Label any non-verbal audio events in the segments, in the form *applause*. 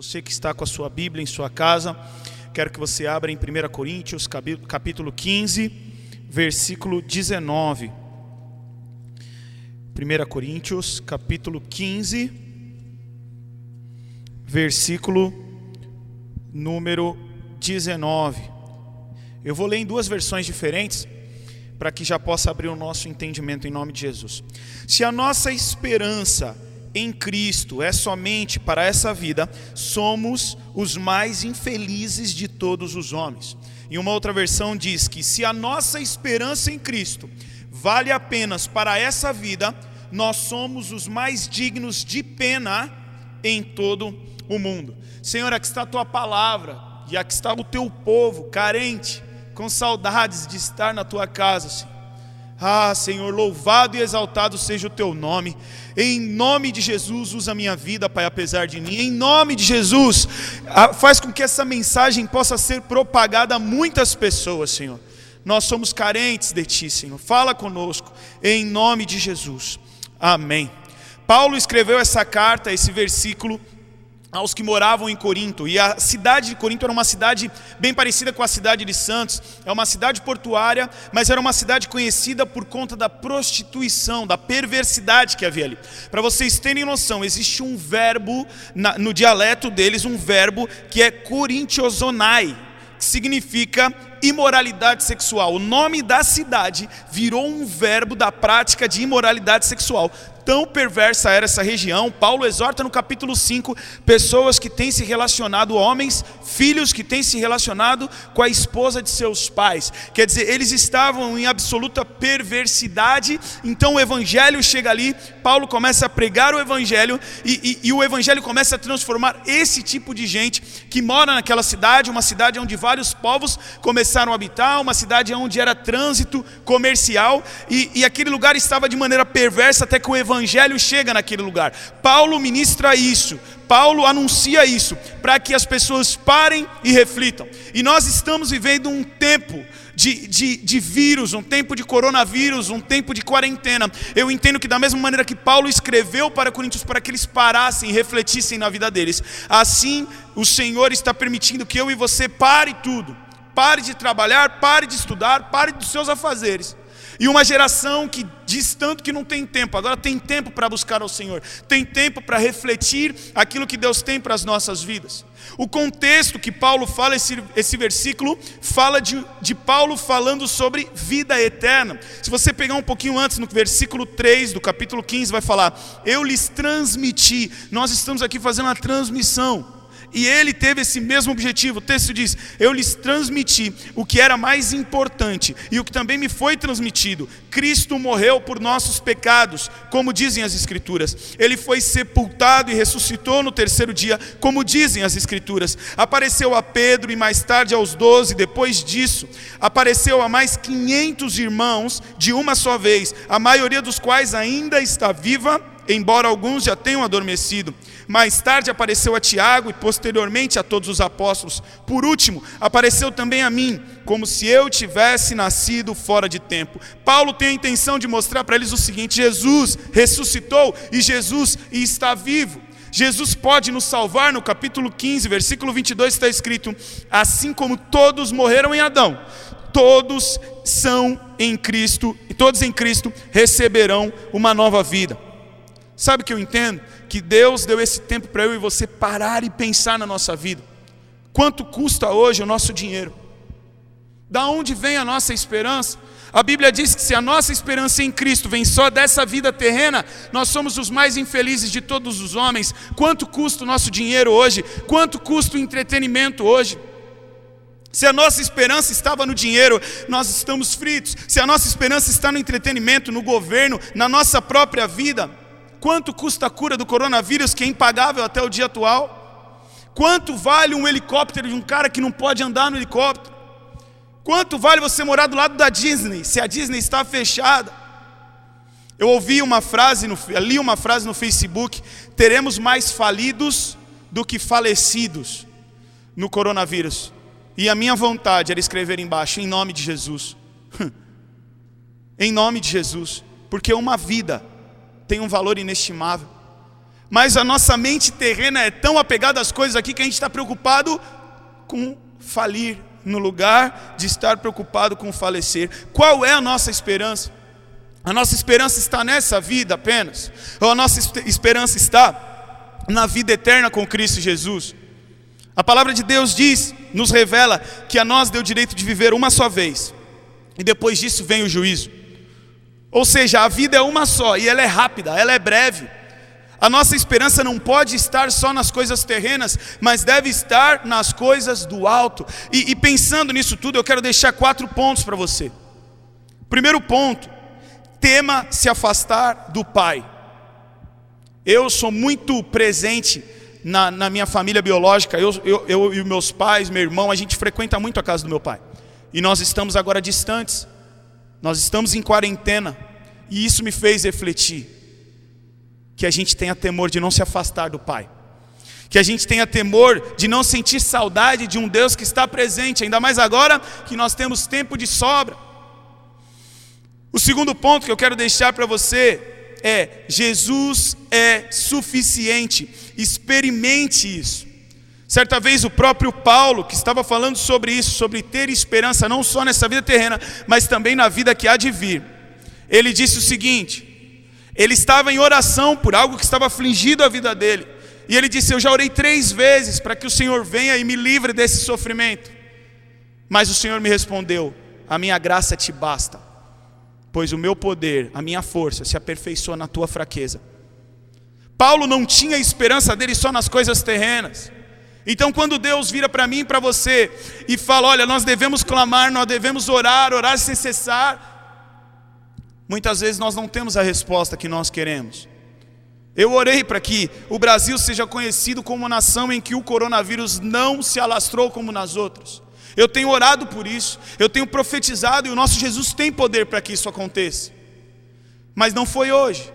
Você que está com a sua Bíblia em sua casa, quero que você abra em 1 Coríntios, capítulo 15, versículo 19. 1 Coríntios, capítulo 15, versículo número 19. Eu vou ler em duas versões diferentes, para que já possa abrir o nosso entendimento em nome de Jesus. Se a nossa esperança em Cristo é somente para essa vida, somos os mais infelizes de todos os homens. E uma outra versão diz que se a nossa esperança em Cristo vale apenas para essa vida, nós somos os mais dignos de pena em todo o mundo. Senhor, aqui está a tua palavra e aqui está o teu povo carente, com saudades de estar na tua casa, Senhor. Ah, Senhor, louvado e exaltado seja o teu nome. Em nome de Jesus, usa a minha vida, Pai, apesar de mim. Em nome de Jesus, faz com que essa mensagem possa ser propagada a muitas pessoas, Senhor. Nós somos carentes de Ti, Senhor. Fala conosco, em nome de Jesus. Amém. Paulo escreveu essa carta, esse versículo aos que moravam em Corinto. E a cidade de Corinto era uma cidade bem parecida com a cidade de Santos. É uma cidade portuária, mas era uma cidade conhecida por conta da prostituição, da perversidade que havia ali. Para vocês terem noção, existe um verbo na, no dialeto deles, um verbo que é corintiosonai, que significa imoralidade sexual. O nome da cidade virou um verbo da prática de imoralidade sexual tão perversa era essa região. Paulo exorta no capítulo 5 pessoas que têm se relacionado, homens, filhos que têm se relacionado com a esposa de seus pais. Quer dizer, eles estavam em absoluta perversidade. Então o evangelho chega ali, Paulo começa a pregar o evangelho e, e, e o evangelho começa a transformar esse tipo de gente que mora naquela cidade, uma cidade onde vários povos começaram a habitar, uma cidade onde era trânsito comercial e, e aquele lugar estava de maneira perversa até que o evangelho evangelho chega naquele lugar. Paulo ministra isso, Paulo anuncia isso, para que as pessoas parem e reflitam. E nós estamos vivendo um tempo de, de, de, vírus, um tempo de coronavírus, um tempo de quarentena. Eu entendo que, da mesma maneira que Paulo escreveu para Coríntios para que eles parassem e refletissem na vida deles, assim o Senhor está permitindo que eu e você pare tudo. Pare de trabalhar, pare de estudar, pare dos seus afazeres e uma geração que diz tanto que não tem tempo, agora tem tempo para buscar ao Senhor, tem tempo para refletir aquilo que Deus tem para as nossas vidas. O contexto que Paulo fala, esse, esse versículo, fala de, de Paulo falando sobre vida eterna. Se você pegar um pouquinho antes, no versículo 3 do capítulo 15, vai falar: Eu lhes transmiti. Nós estamos aqui fazendo uma transmissão. E ele teve esse mesmo objetivo. O texto diz: Eu lhes transmiti o que era mais importante e o que também me foi transmitido. Cristo morreu por nossos pecados, como dizem as Escrituras. Ele foi sepultado e ressuscitou no terceiro dia, como dizem as Escrituras. Apareceu a Pedro e mais tarde aos doze. Depois disso, apareceu a mais quinhentos irmãos de uma só vez, a maioria dos quais ainda está viva, embora alguns já tenham adormecido. Mais tarde apareceu a Tiago e posteriormente a todos os apóstolos. Por último, apareceu também a mim, como se eu tivesse nascido fora de tempo. Paulo tem a intenção de mostrar para eles o seguinte: Jesus ressuscitou e Jesus está vivo. Jesus pode nos salvar, no capítulo 15, versículo 22 está escrito: Assim como todos morreram em Adão, todos são em Cristo, e todos em Cristo receberão uma nova vida. Sabe o que eu entendo? Que Deus deu esse tempo para eu e você parar e pensar na nossa vida. Quanto custa hoje o nosso dinheiro? Da onde vem a nossa esperança? A Bíblia diz que se a nossa esperança em Cristo vem só dessa vida terrena, nós somos os mais infelizes de todos os homens. Quanto custa o nosso dinheiro hoje? Quanto custa o entretenimento hoje? Se a nossa esperança estava no dinheiro, nós estamos fritos. Se a nossa esperança está no entretenimento, no governo, na nossa própria vida, Quanto custa a cura do coronavírus, que é impagável até o dia atual? Quanto vale um helicóptero de um cara que não pode andar no helicóptero? Quanto vale você morar do lado da Disney, se a Disney está fechada? Eu ouvi uma frase, no, li uma frase no Facebook: teremos mais falidos do que falecidos no coronavírus. E a minha vontade era escrever embaixo, em nome de Jesus. *laughs* em nome de Jesus. Porque uma vida tem um valor inestimável. Mas a nossa mente terrena é tão apegada às coisas aqui que a gente está preocupado com falir, no lugar de estar preocupado com falecer. Qual é a nossa esperança? A nossa esperança está nessa vida apenas? Ou a nossa esperança está na vida eterna com Cristo Jesus? A palavra de Deus diz, nos revela, que a nós deu o direito de viver uma só vez, e depois disso vem o juízo. Ou seja, a vida é uma só, e ela é rápida, ela é breve. A nossa esperança não pode estar só nas coisas terrenas, mas deve estar nas coisas do alto. E, e pensando nisso tudo, eu quero deixar quatro pontos para você. Primeiro ponto: tema se afastar do Pai. Eu sou muito presente na, na minha família biológica, eu, eu, eu e meus pais, meu irmão, a gente frequenta muito a casa do meu pai. E nós estamos agora distantes, nós estamos em quarentena, e isso me fez refletir que a gente tenha temor de não se afastar do Pai. Que a gente tenha temor de não sentir saudade de um Deus que está presente, ainda mais agora que nós temos tempo de sobra. O segundo ponto que eu quero deixar para você é: Jesus é suficiente, experimente isso. Certa vez o próprio Paulo, que estava falando sobre isso, sobre ter esperança não só nessa vida terrena, mas também na vida que há de vir, ele disse o seguinte: ele estava em oração por algo que estava afligido a vida dele. E ele disse: Eu já orei três vezes para que o Senhor venha e me livre desse sofrimento. Mas o Senhor me respondeu: A minha graça te basta, pois o meu poder, a minha força se aperfeiçoa na tua fraqueza. Paulo não tinha esperança dele só nas coisas terrenas. Então, quando Deus vira para mim e para você e fala: Olha, nós devemos clamar, nós devemos orar, orar sem cessar, Muitas vezes nós não temos a resposta que nós queremos. Eu orei para que o Brasil seja conhecido como uma nação em que o coronavírus não se alastrou como nas outras. Eu tenho orado por isso, eu tenho profetizado e o nosso Jesus tem poder para que isso aconteça. Mas não foi hoje.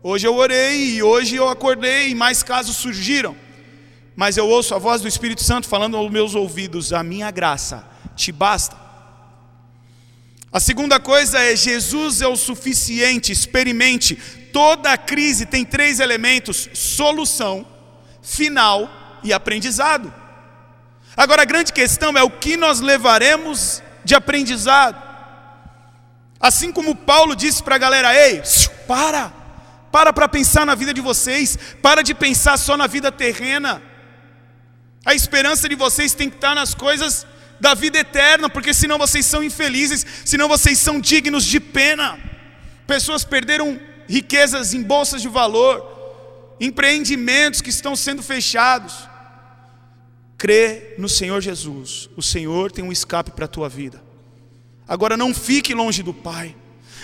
Hoje eu orei e hoje eu acordei e mais casos surgiram. Mas eu ouço a voz do Espírito Santo falando aos meus ouvidos: a minha graça te basta. A segunda coisa é Jesus é o suficiente, experimente. Toda crise tem três elementos: solução, final e aprendizado. Agora a grande questão é o que nós levaremos de aprendizado. Assim como Paulo disse para a galera: ei, para, para para pensar na vida de vocês, para de pensar só na vida terrena. A esperança de vocês tem que estar nas coisas da vida eterna, porque senão vocês são infelizes, senão vocês são dignos de pena. Pessoas perderam riquezas em bolsas de valor, empreendimentos que estão sendo fechados. Crê no Senhor Jesus, o Senhor tem um escape para a tua vida. Agora não fique longe do Pai.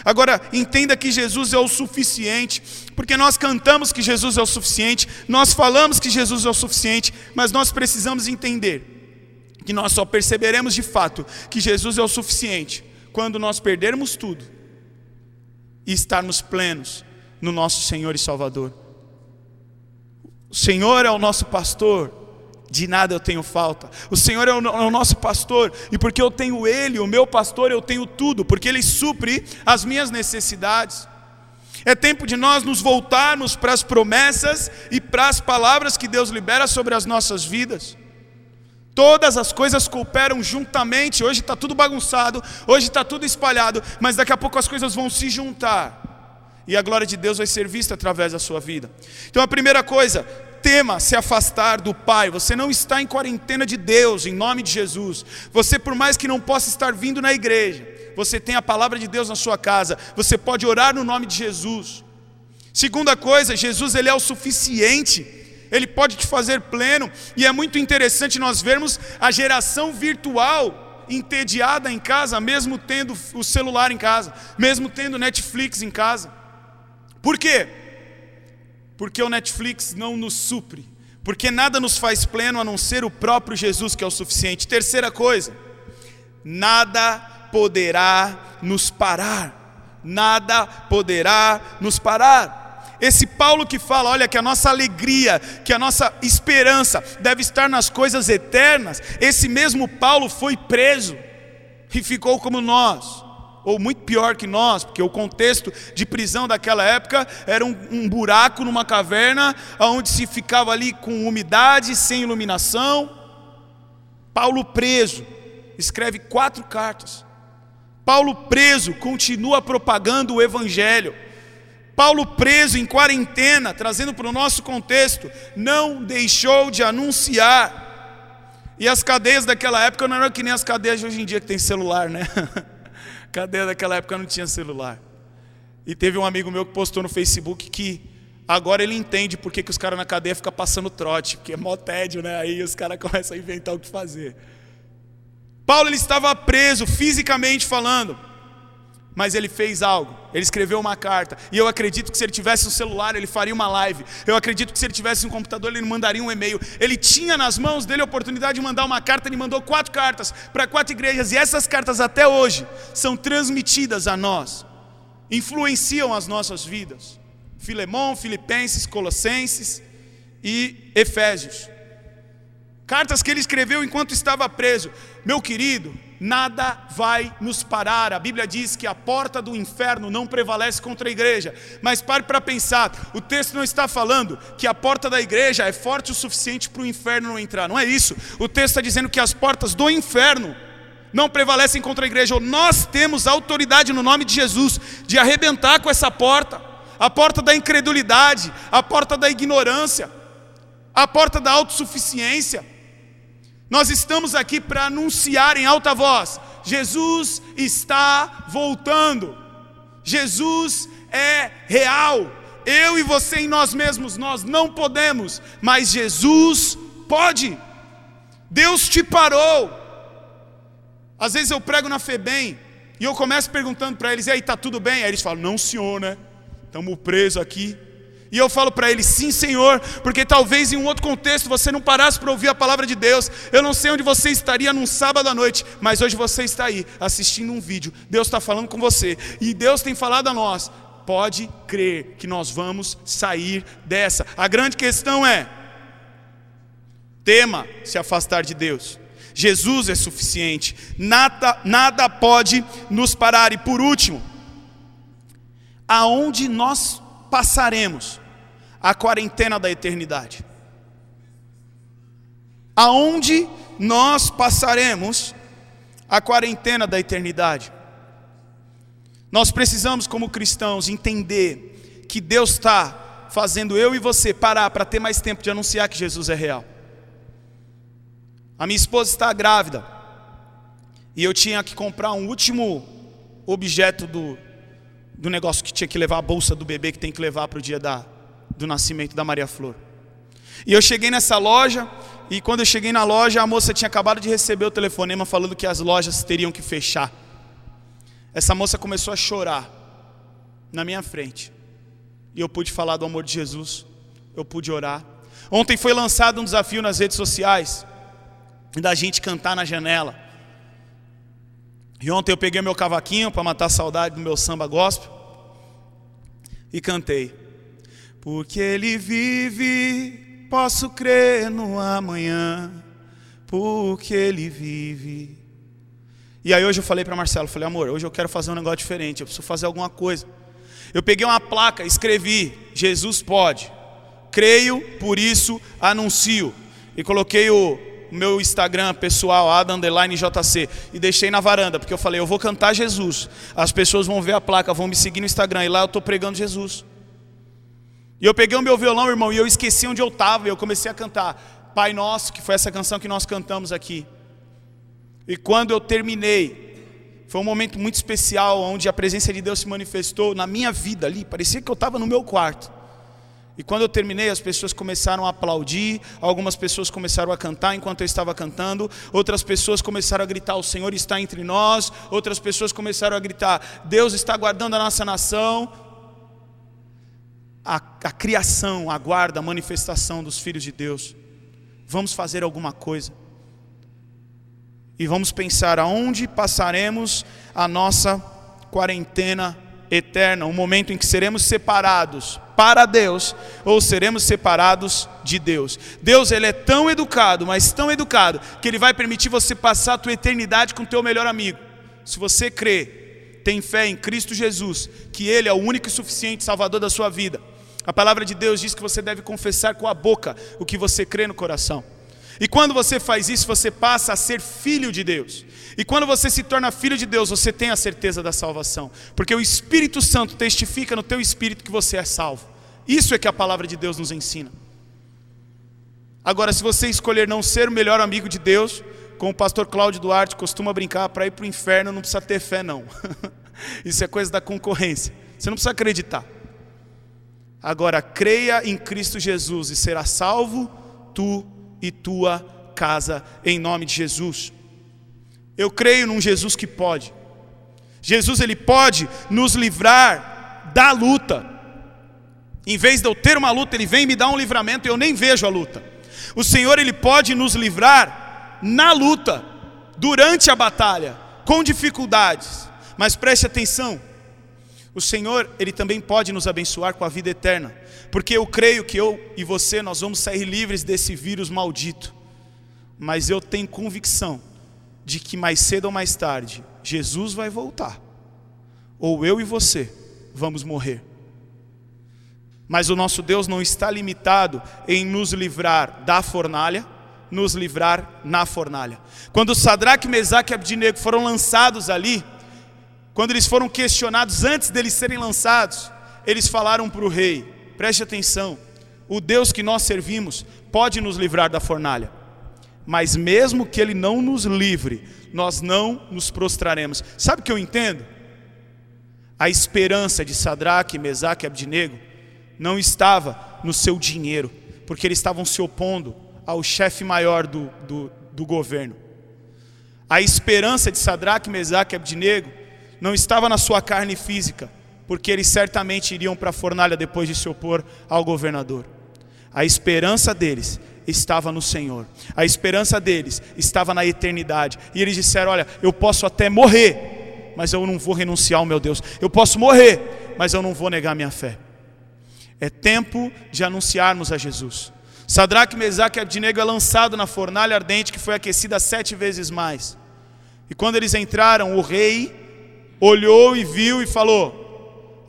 Agora entenda que Jesus é o suficiente, porque nós cantamos que Jesus é o suficiente, nós falamos que Jesus é o suficiente, mas nós precisamos entender que nós só perceberemos de fato que Jesus é o suficiente quando nós perdermos tudo e estarmos plenos no nosso Senhor e Salvador. O Senhor é o nosso pastor, de nada eu tenho falta. O Senhor é o, é o, nosso pastor, e porque eu tenho Ele, o meu pastor, eu tenho tudo, porque Ele supre as minhas necessidades. É tempo de nós nos voltarmos para as promessas e para as palavras que Deus libera sobre as nossas vidas. Todas as coisas cooperam juntamente. Hoje está tudo bagunçado, hoje está tudo espalhado, mas daqui a pouco as coisas vão se juntar. E a glória de Deus vai ser vista através da sua vida. Então a primeira coisa, tema se afastar do Pai. Você não está em quarentena de Deus, em nome de Jesus. Você, por mais que não possa estar vindo na igreja, você tem a palavra de Deus na sua casa. Você pode orar no nome de Jesus. Segunda coisa, Jesus ele é o suficiente ele pode te fazer pleno, e é muito interessante nós vermos a geração virtual entediada em casa, mesmo tendo o celular em casa, mesmo tendo Netflix em casa. Por quê? Porque o Netflix não nos supre, porque nada nos faz pleno a não ser o próprio Jesus que é o suficiente. Terceira coisa, nada poderá nos parar, nada poderá nos parar. Esse Paulo que fala, olha, que a nossa alegria, que a nossa esperança deve estar nas coisas eternas, esse mesmo Paulo foi preso e ficou como nós, ou muito pior que nós, porque o contexto de prisão daquela época era um, um buraco numa caverna, onde se ficava ali com umidade, sem iluminação. Paulo preso, escreve quatro cartas. Paulo preso, continua propagando o evangelho. Paulo preso em quarentena, trazendo para o nosso contexto, não deixou de anunciar. E as cadeias daquela época não eram que nem as cadeias de hoje em dia que tem celular, né? *laughs* cadeia daquela época não tinha celular. E teve um amigo meu que postou no Facebook que agora ele entende por que, que os caras na cadeia ficam passando trote, porque é mó tédio, né? Aí os caras *laughs* começam a inventar o que fazer. Paulo ele estava preso fisicamente falando mas ele fez algo. Ele escreveu uma carta. E eu acredito que se ele tivesse um celular, ele faria uma live. Eu acredito que se ele tivesse um computador, ele mandaria um e-mail. Ele tinha nas mãos dele a oportunidade de mandar uma carta. Ele mandou quatro cartas para quatro igrejas. E essas cartas, até hoje, são transmitidas a nós, influenciam as nossas vidas. Filemão, Filipenses, Colossenses e Efésios. Cartas que ele escreveu enquanto estava preso. Meu querido, nada vai nos parar. A Bíblia diz que a porta do inferno não prevalece contra a igreja. Mas pare para pensar: o texto não está falando que a porta da igreja é forte o suficiente para o inferno não entrar. Não é isso. O texto está dizendo que as portas do inferno não prevalecem contra a igreja. Nós temos autoridade no nome de Jesus de arrebentar com essa porta a porta da incredulidade, a porta da ignorância, a porta da autossuficiência. Nós estamos aqui para anunciar em alta voz: Jesus está voltando. Jesus é real. Eu e você em nós mesmos, nós não podemos, mas Jesus pode. Deus te parou. Às vezes eu prego na FEBEM e eu começo perguntando para eles: e aí, está tudo bem? Aí eles falam: não, senhor, né? Estamos presos aqui. E eu falo para ele: sim, Senhor, porque talvez em um outro contexto você não parasse para ouvir a palavra de Deus. Eu não sei onde você estaria num sábado à noite, mas hoje você está aí assistindo um vídeo. Deus está falando com você e Deus tem falado a nós. Pode crer que nós vamos sair dessa. A grande questão é: tema se afastar de Deus. Jesus é suficiente, nada, nada pode nos parar. E por último, aonde nós passaremos a quarentena da eternidade. Aonde nós passaremos a quarentena da eternidade? Nós precisamos, como cristãos, entender que Deus está fazendo eu e você parar para ter mais tempo de anunciar que Jesus é real. A minha esposa está grávida e eu tinha que comprar um último objeto do, do negócio que tinha que levar a bolsa do bebê que tem que levar para o dia da, do nascimento da Maria Flor. E eu cheguei nessa loja, e quando eu cheguei na loja, a moça tinha acabado de receber o telefonema falando que as lojas teriam que fechar. Essa moça começou a chorar na minha frente. E eu pude falar do amor de Jesus, eu pude orar. Ontem foi lançado um desafio nas redes sociais da gente cantar na janela. E ontem eu peguei meu cavaquinho para matar a saudade do meu samba gospel e cantei. Porque ele vive, posso crer no amanhã. Porque ele vive. E aí hoje eu falei para Marcelo, falei, amor, hoje eu quero fazer um negócio diferente, eu preciso fazer alguma coisa. Eu peguei uma placa, escrevi, Jesus pode. Creio, por isso anuncio. E coloquei o, o meu Instagram pessoal, adam_jc, e deixei na varanda, porque eu falei, eu vou cantar Jesus. As pessoas vão ver a placa, vão me seguir no Instagram, e lá eu estou pregando Jesus. E eu peguei o meu violão, irmão, e eu esqueci onde eu estava, e eu comecei a cantar Pai Nosso, que foi essa canção que nós cantamos aqui. E quando eu terminei, foi um momento muito especial, onde a presença de Deus se manifestou na minha vida ali, parecia que eu estava no meu quarto. E quando eu terminei, as pessoas começaram a aplaudir, algumas pessoas começaram a cantar enquanto eu estava cantando, outras pessoas começaram a gritar: O Senhor está entre nós, outras pessoas começaram a gritar: Deus está guardando a nossa nação. A, a criação aguarda a manifestação dos filhos de Deus. Vamos fazer alguma coisa. E vamos pensar aonde passaremos a nossa quarentena eterna, um momento em que seremos separados para Deus ou seremos separados de Deus. Deus ele é tão educado, mas tão educado que ele vai permitir você passar a tua eternidade com o teu melhor amigo. Se você crê tem fé em Cristo Jesus, que Ele é o único e suficiente Salvador da sua vida, a palavra de Deus diz que você deve confessar com a boca o que você crê no coração. E quando você faz isso, você passa a ser filho de Deus. E quando você se torna filho de Deus, você tem a certeza da salvação, porque o Espírito Santo testifica no teu espírito que você é salvo. Isso é que a palavra de Deus nos ensina. Agora, se você escolher não ser o melhor amigo de Deus, como o pastor Cláudio Duarte costuma brincar, para ir para o inferno não precisa ter fé, não. *laughs* Isso é coisa da concorrência. Você não precisa acreditar. Agora, creia em Cristo Jesus e será salvo tu e tua casa, em nome de Jesus. Eu creio num Jesus que pode. Jesus, ele pode nos livrar da luta. Em vez de eu ter uma luta, ele vem me dar um livramento e eu nem vejo a luta. O Senhor, ele pode nos livrar na luta, durante a batalha, com dificuldades. Mas preste atenção, o Senhor, Ele também pode nos abençoar com a vida eterna, porque eu creio que eu e você, nós vamos sair livres desse vírus maldito, mas eu tenho convicção de que mais cedo ou mais tarde, Jesus vai voltar, ou eu e você vamos morrer. Mas o nosso Deus não está limitado em nos livrar da fornalha, nos livrar na fornalha. Quando Sadraque, Mesaque e Abdinego foram lançados ali, quando eles foram questionados antes deles serem lançados, eles falaram para o rei: preste atenção, o Deus que nós servimos pode nos livrar da fornalha, mas mesmo que ele não nos livre, nós não nos prostraremos. Sabe o que eu entendo? A esperança de Sadraque, Mesaque e Abdinego não estava no seu dinheiro, porque eles estavam se opondo ao chefe maior do, do, do governo. A esperança de Sadraque, Mesaque e Abdinego não estava na sua carne física, porque eles certamente iriam para a fornalha depois de se opor ao governador. A esperança deles estava no Senhor. A esperança deles estava na eternidade. E eles disseram: Olha, eu posso até morrer, mas eu não vou renunciar ao meu Deus. Eu posso morrer, mas eu não vou negar minha fé. É tempo de anunciarmos a Jesus. Sadraque, Mesaque e Abdinego é lançado na fornalha ardente que foi aquecida sete vezes mais. E quando eles entraram, o rei olhou e viu e falou: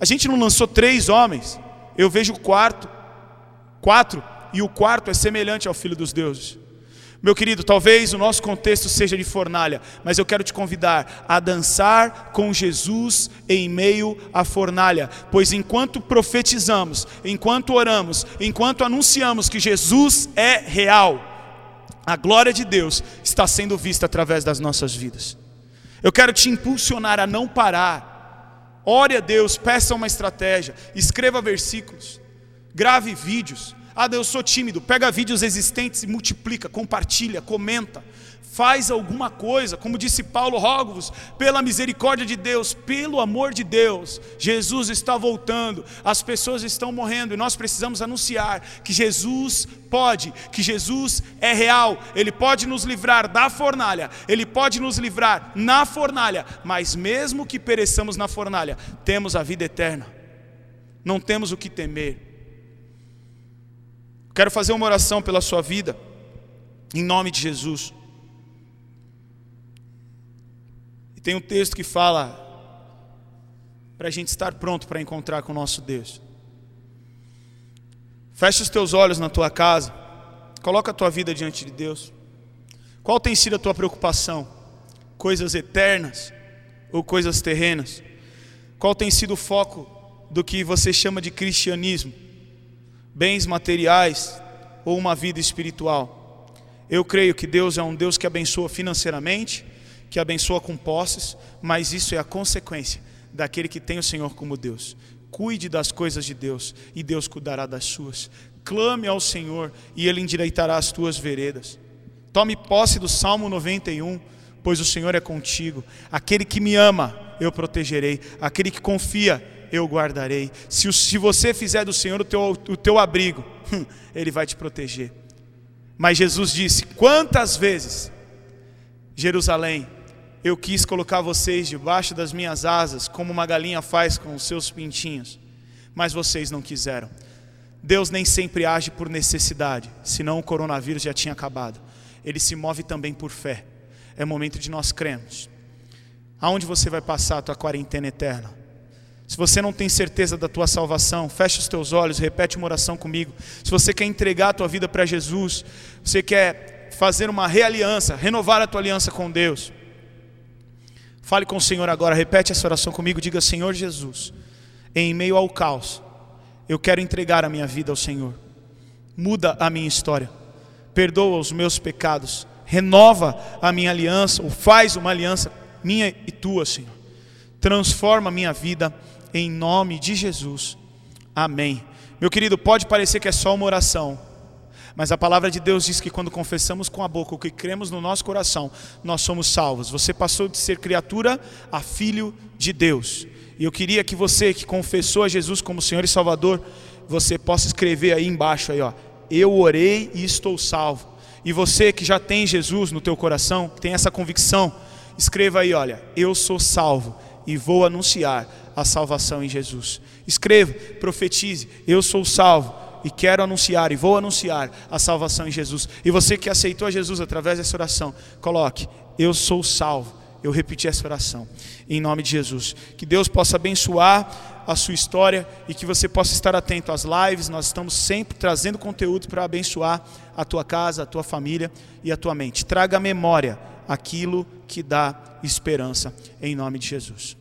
A gente não lançou três homens, eu vejo quarto, quatro, e o quarto é semelhante ao filho dos deuses. Meu querido, talvez o nosso contexto seja de fornalha, mas eu quero te convidar a dançar com Jesus em meio à fornalha, pois enquanto profetizamos, enquanto oramos, enquanto anunciamos que Jesus é real, a glória de Deus está sendo vista através das nossas vidas. Eu quero te impulsionar a não parar. Ore a Deus, peça uma estratégia, escreva versículos, grave vídeos, ah, eu sou tímido. Pega vídeos existentes e multiplica, compartilha, comenta. Faz alguma coisa, como disse Paulo, rogo-vos, pela misericórdia de Deus, pelo amor de Deus, Jesus está voltando, as pessoas estão morrendo e nós precisamos anunciar que Jesus pode, que Jesus é real, Ele pode nos livrar da fornalha, Ele pode nos livrar na fornalha, mas mesmo que pereçamos na fornalha, temos a vida eterna, não temos o que temer. Quero fazer uma oração pela sua vida, em nome de Jesus. E tem um texto que fala para a gente estar pronto para encontrar com o nosso Deus. Feche os teus olhos na tua casa, coloca a tua vida diante de Deus. Qual tem sido a tua preocupação? Coisas eternas ou coisas terrenas? Qual tem sido o foco do que você chama de cristianismo? bens materiais ou uma vida espiritual. Eu creio que Deus é um Deus que abençoa financeiramente, que abençoa com posses, mas isso é a consequência daquele que tem o Senhor como Deus. Cuide das coisas de Deus e Deus cuidará das suas. Clame ao Senhor e Ele endireitará as tuas veredas. Tome posse do Salmo 91, pois o Senhor é contigo. Aquele que me ama, eu protegerei. Aquele que confia, eu guardarei. Se, se você fizer do Senhor o teu, o teu abrigo, *laughs* Ele vai te proteger. Mas Jesus disse: Quantas vezes, Jerusalém, eu quis colocar vocês debaixo das minhas asas, como uma galinha faz com os seus pintinhos, mas vocês não quiseram. Deus nem sempre age por necessidade, senão o coronavírus já tinha acabado. Ele se move também por fé. É momento de nós crermos. Aonde você vai passar a tua quarentena eterna? Se você não tem certeza da tua salvação, feche os teus olhos, repete uma oração comigo. Se você quer entregar a tua vida para Jesus, você quer fazer uma realiança, renovar a tua aliança com Deus. Fale com o Senhor agora, repete essa oração comigo, diga: Senhor Jesus, em meio ao caos, eu quero entregar a minha vida ao Senhor. Muda a minha história, perdoa os meus pecados, renova a minha aliança, ou faz uma aliança minha e tua, Senhor. Transforma a minha vida em nome de Jesus. Amém. Meu querido, pode parecer que é só uma oração, mas a palavra de Deus diz que quando confessamos com a boca o que cremos no nosso coração, nós somos salvos. Você passou de ser criatura a filho de Deus. E eu queria que você que confessou a Jesus como Senhor e Salvador, você possa escrever aí embaixo aí, ó, eu orei e estou salvo. E você que já tem Jesus no teu coração, que tem essa convicção, escreva aí, olha, eu sou salvo e vou anunciar a salvação em Jesus. Escreva, profetize, eu sou salvo e quero anunciar e vou anunciar a salvação em Jesus. E você que aceitou Jesus através dessa oração, coloque: Eu sou salvo. Eu repeti essa oração em nome de Jesus. Que Deus possa abençoar a sua história e que você possa estar atento às lives. Nós estamos sempre trazendo conteúdo para abençoar a tua casa, a tua família e a tua mente. Traga à memória aquilo que dá esperança em nome de Jesus.